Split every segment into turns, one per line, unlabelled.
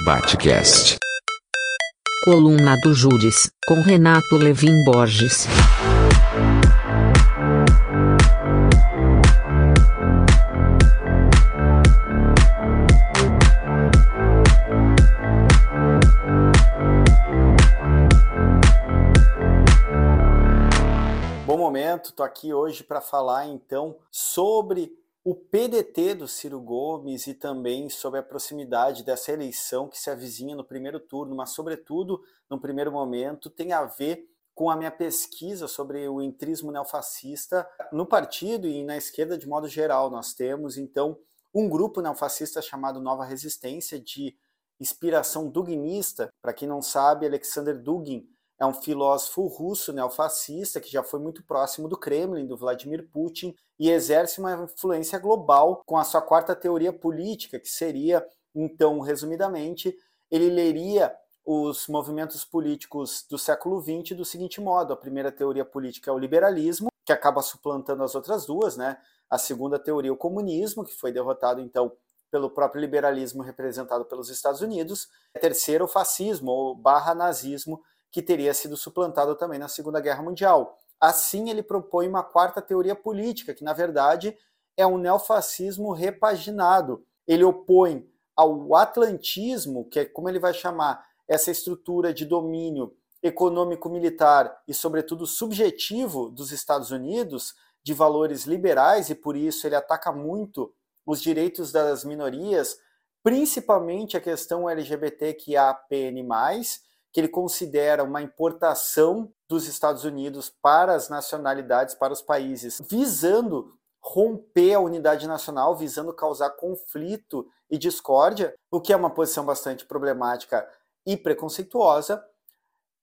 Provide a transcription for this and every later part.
Batcast.
Coluna do Júris, com Renato Levin Borges.
Bom momento, estou aqui hoje para falar então sobre o PDT do Ciro Gomes e também sobre a proximidade dessa eleição que se avizinha no primeiro turno, mas, sobretudo, no primeiro momento, tem a ver com a minha pesquisa sobre o entrismo neofascista no partido e na esquerda de modo geral. Nós temos, então, um grupo neofascista chamado Nova Resistência, de inspiração duginista. Para quem não sabe, Alexander Dugin é um filósofo russo neofascista que já foi muito próximo do Kremlin, do Vladimir Putin, e exerce uma influência global com a sua quarta teoria política, que seria, então, resumidamente, ele leria os movimentos políticos do século XX do seguinte modo: a primeira teoria política é o liberalismo, que acaba suplantando as outras duas, né? A segunda teoria, o comunismo, que foi derrotado então pelo próprio liberalismo representado pelos Estados Unidos. A terceira, o fascismo, ou barra nazismo, que teria sido suplantado também na Segunda Guerra Mundial. Assim, ele propõe uma quarta teoria política, que na verdade é um neofascismo repaginado. Ele opõe ao atlantismo, que é como ele vai chamar essa estrutura de domínio econômico-militar e, sobretudo, subjetivo dos Estados Unidos, de valores liberais, e por isso ele ataca muito os direitos das minorias, principalmente a questão LGBTQIAPN+, que ele considera uma importação dos Estados Unidos para as nacionalidades, para os países, visando romper a unidade nacional, visando causar conflito e discórdia, o que é uma posição bastante problemática e preconceituosa.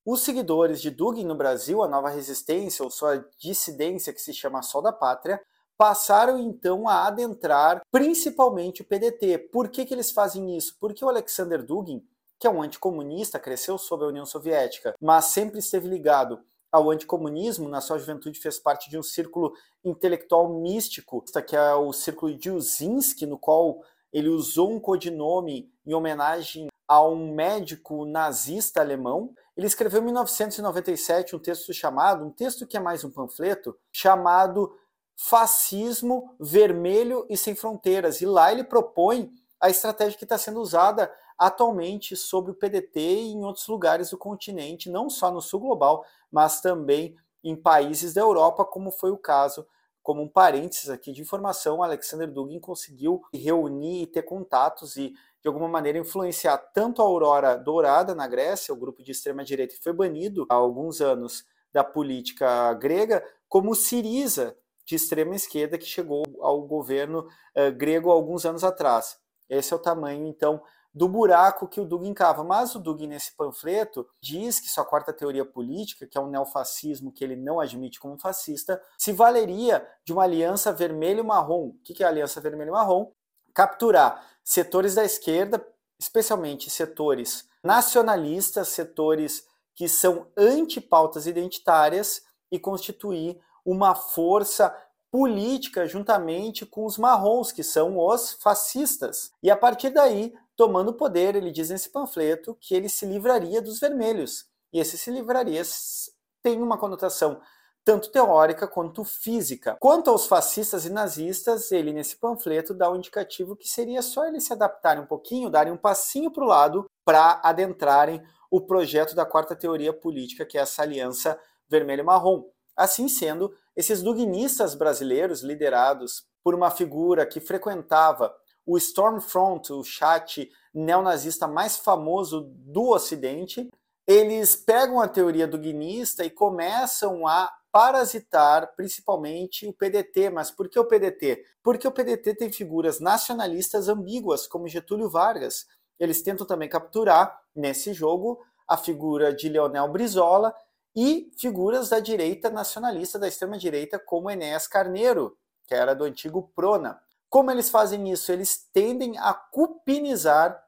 Os seguidores de Dugin no Brasil, a nova resistência ou sua dissidência que se chama Sol da Pátria, passaram então a adentrar principalmente o PDT. Por que, que eles fazem isso? Porque o Alexander Dugin que é um anticomunista, cresceu sob a União Soviética, mas sempre esteve ligado ao anticomunismo, na sua juventude fez parte de um círculo intelectual místico, que é o círculo de Uzinski, no qual ele usou um codinome em homenagem a um médico nazista alemão. Ele escreveu em 1997 um texto chamado, um texto que é mais um panfleto, chamado Fascismo Vermelho e Sem Fronteiras. E lá ele propõe a estratégia que está sendo usada atualmente sobre o PDT em outros lugares do continente, não só no sul global, mas também em países da Europa, como foi o caso, como um parênteses aqui de informação, Alexander Dugin conseguiu reunir e ter contatos e, de alguma maneira, influenciar tanto a Aurora Dourada na Grécia, o grupo de extrema-direita que foi banido há alguns anos da política grega, como o Siriza, de extrema esquerda, que chegou ao governo uh, grego há alguns anos atrás. Esse é o tamanho, então, do buraco que o Dugin cava. Mas o Dugin, nesse panfleto, diz que sua quarta teoria política, que é um neofascismo que ele não admite como fascista, se valeria de uma aliança vermelho-marrom. O que é a aliança vermelho-marrom? Capturar setores da esquerda, especialmente setores nacionalistas, setores que são anti-pautas identitárias e constituir uma força política juntamente com os marrons, que são os fascistas. E a partir daí tomando poder, ele diz nesse panfleto que ele se livraria dos vermelhos. E esse se livraria tem uma conotação tanto teórica quanto física. Quanto aos fascistas e nazistas, ele nesse panfleto dá um indicativo que seria só eles se adaptarem um pouquinho, darem um passinho para o lado para adentrarem o projeto da quarta teoria política, que é essa aliança vermelho-marrom. Assim sendo, esses duguinistas brasileiros, liderados por uma figura que frequentava o Stormfront, o chat neonazista mais famoso do Ocidente, eles pegam a teoria do guinista e começam a parasitar principalmente o PDT. Mas por que o PDT? Porque o PDT tem figuras nacionalistas ambíguas, como Getúlio Vargas. Eles tentam também capturar nesse jogo a figura de Leonel Brizola e figuras da direita nacionalista, da extrema-direita, como Enéas Carneiro, que era do antigo Prona. Como eles fazem isso? Eles tendem a cupinizar,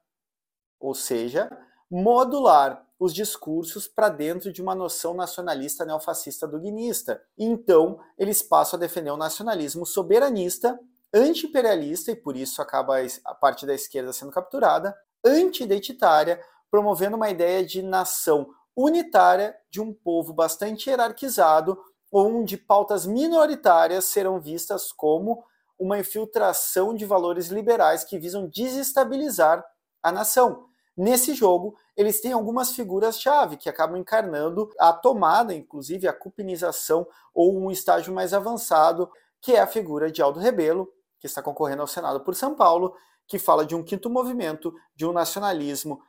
ou seja, modular os discursos para dentro de uma noção nacionalista neofascista duguinista. Então, eles passam a defender o nacionalismo soberanista, anti-imperialista, e por isso acaba a parte da esquerda sendo capturada, anti-identitária, promovendo uma ideia de nação unitária de um povo bastante hierarquizado, onde pautas minoritárias serão vistas como uma infiltração de valores liberais que visam desestabilizar a nação. Nesse jogo, eles têm algumas figuras-chave que acabam encarnando a tomada, inclusive a cupinização ou um estágio mais avançado, que é a figura de Aldo Rebelo, que está concorrendo ao Senado por São Paulo, que fala de um quinto movimento, de um nacionalismo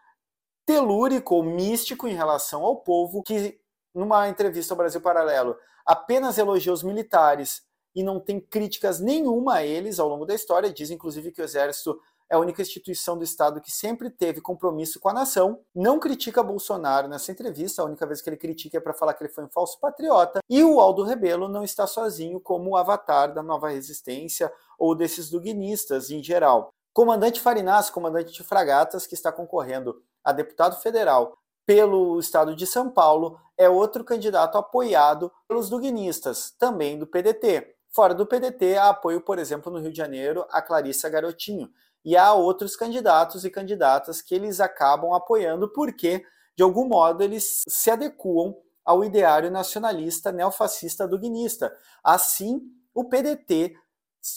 telúrico ou místico em relação ao povo, que numa entrevista ao Brasil Paralelo apenas elogia os militares e não tem críticas nenhuma a eles ao longo da história, diz inclusive que o exército é a única instituição do Estado que sempre teve compromisso com a nação. Não critica Bolsonaro nessa entrevista, a única vez que ele critica é para falar que ele foi um falso patriota. E o Aldo Rebelo não está sozinho como o avatar da nova resistência ou desses duguinistas em geral. Comandante Farinas, comandante de fragatas, que está concorrendo a deputado federal pelo estado de São Paulo, é outro candidato apoiado pelos duguinistas, também do PDT. Fora do PDT, há apoio, por exemplo, no Rio de Janeiro, a Clarissa Garotinho, e há outros candidatos e candidatas que eles acabam apoiando porque, de algum modo, eles se adequam ao ideário nacionalista neofascista duguinista. Assim, o PDT,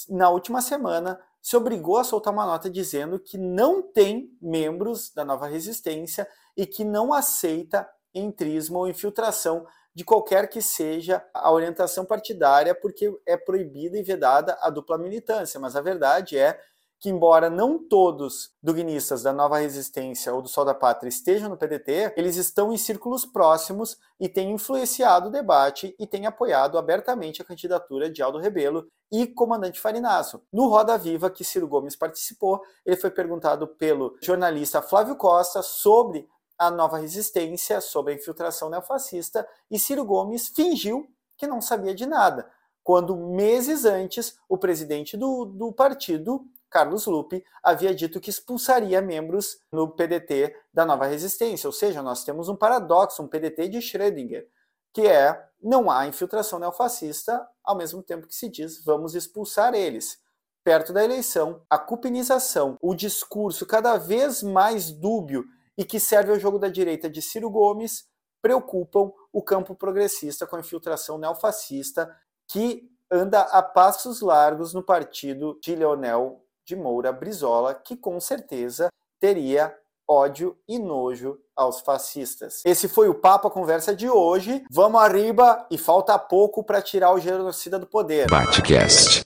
na última semana, se obrigou a soltar uma nota dizendo que não tem membros da nova resistência e que não aceita entrismo ou infiltração de qualquer que seja a orientação partidária, porque é proibida e vedada a dupla militância. Mas a verdade é que, embora não todos duguinistas da Nova Resistência ou do Sol da Pátria estejam no PDT, eles estão em círculos próximos e têm influenciado o debate e têm apoiado abertamente a candidatura de Aldo Rebelo e comandante Farinasso. No Roda Viva, que Ciro Gomes participou, ele foi perguntado pelo jornalista Flávio Costa sobre a nova resistência, sobre a infiltração neofascista, e Ciro Gomes fingiu que não sabia de nada, quando meses antes o presidente do, do partido Carlos Lupe havia dito que expulsaria membros no PDT da nova resistência. Ou seja, nós temos um paradoxo, um PDT de Schrödinger, que é não há infiltração neofascista, ao mesmo tempo que se diz vamos expulsar eles. Perto da eleição, a cupinização, o discurso cada vez mais dúbio e que serve ao jogo da direita de Ciro Gomes preocupam o campo progressista com a infiltração neofascista que anda a passos largos no partido de Leonel de Moura Brizola, que com certeza teria ódio e nojo aos fascistas. Esse foi o Papo a Conversa de hoje. Vamos arriba e falta pouco para tirar o genocida do poder. Batcast.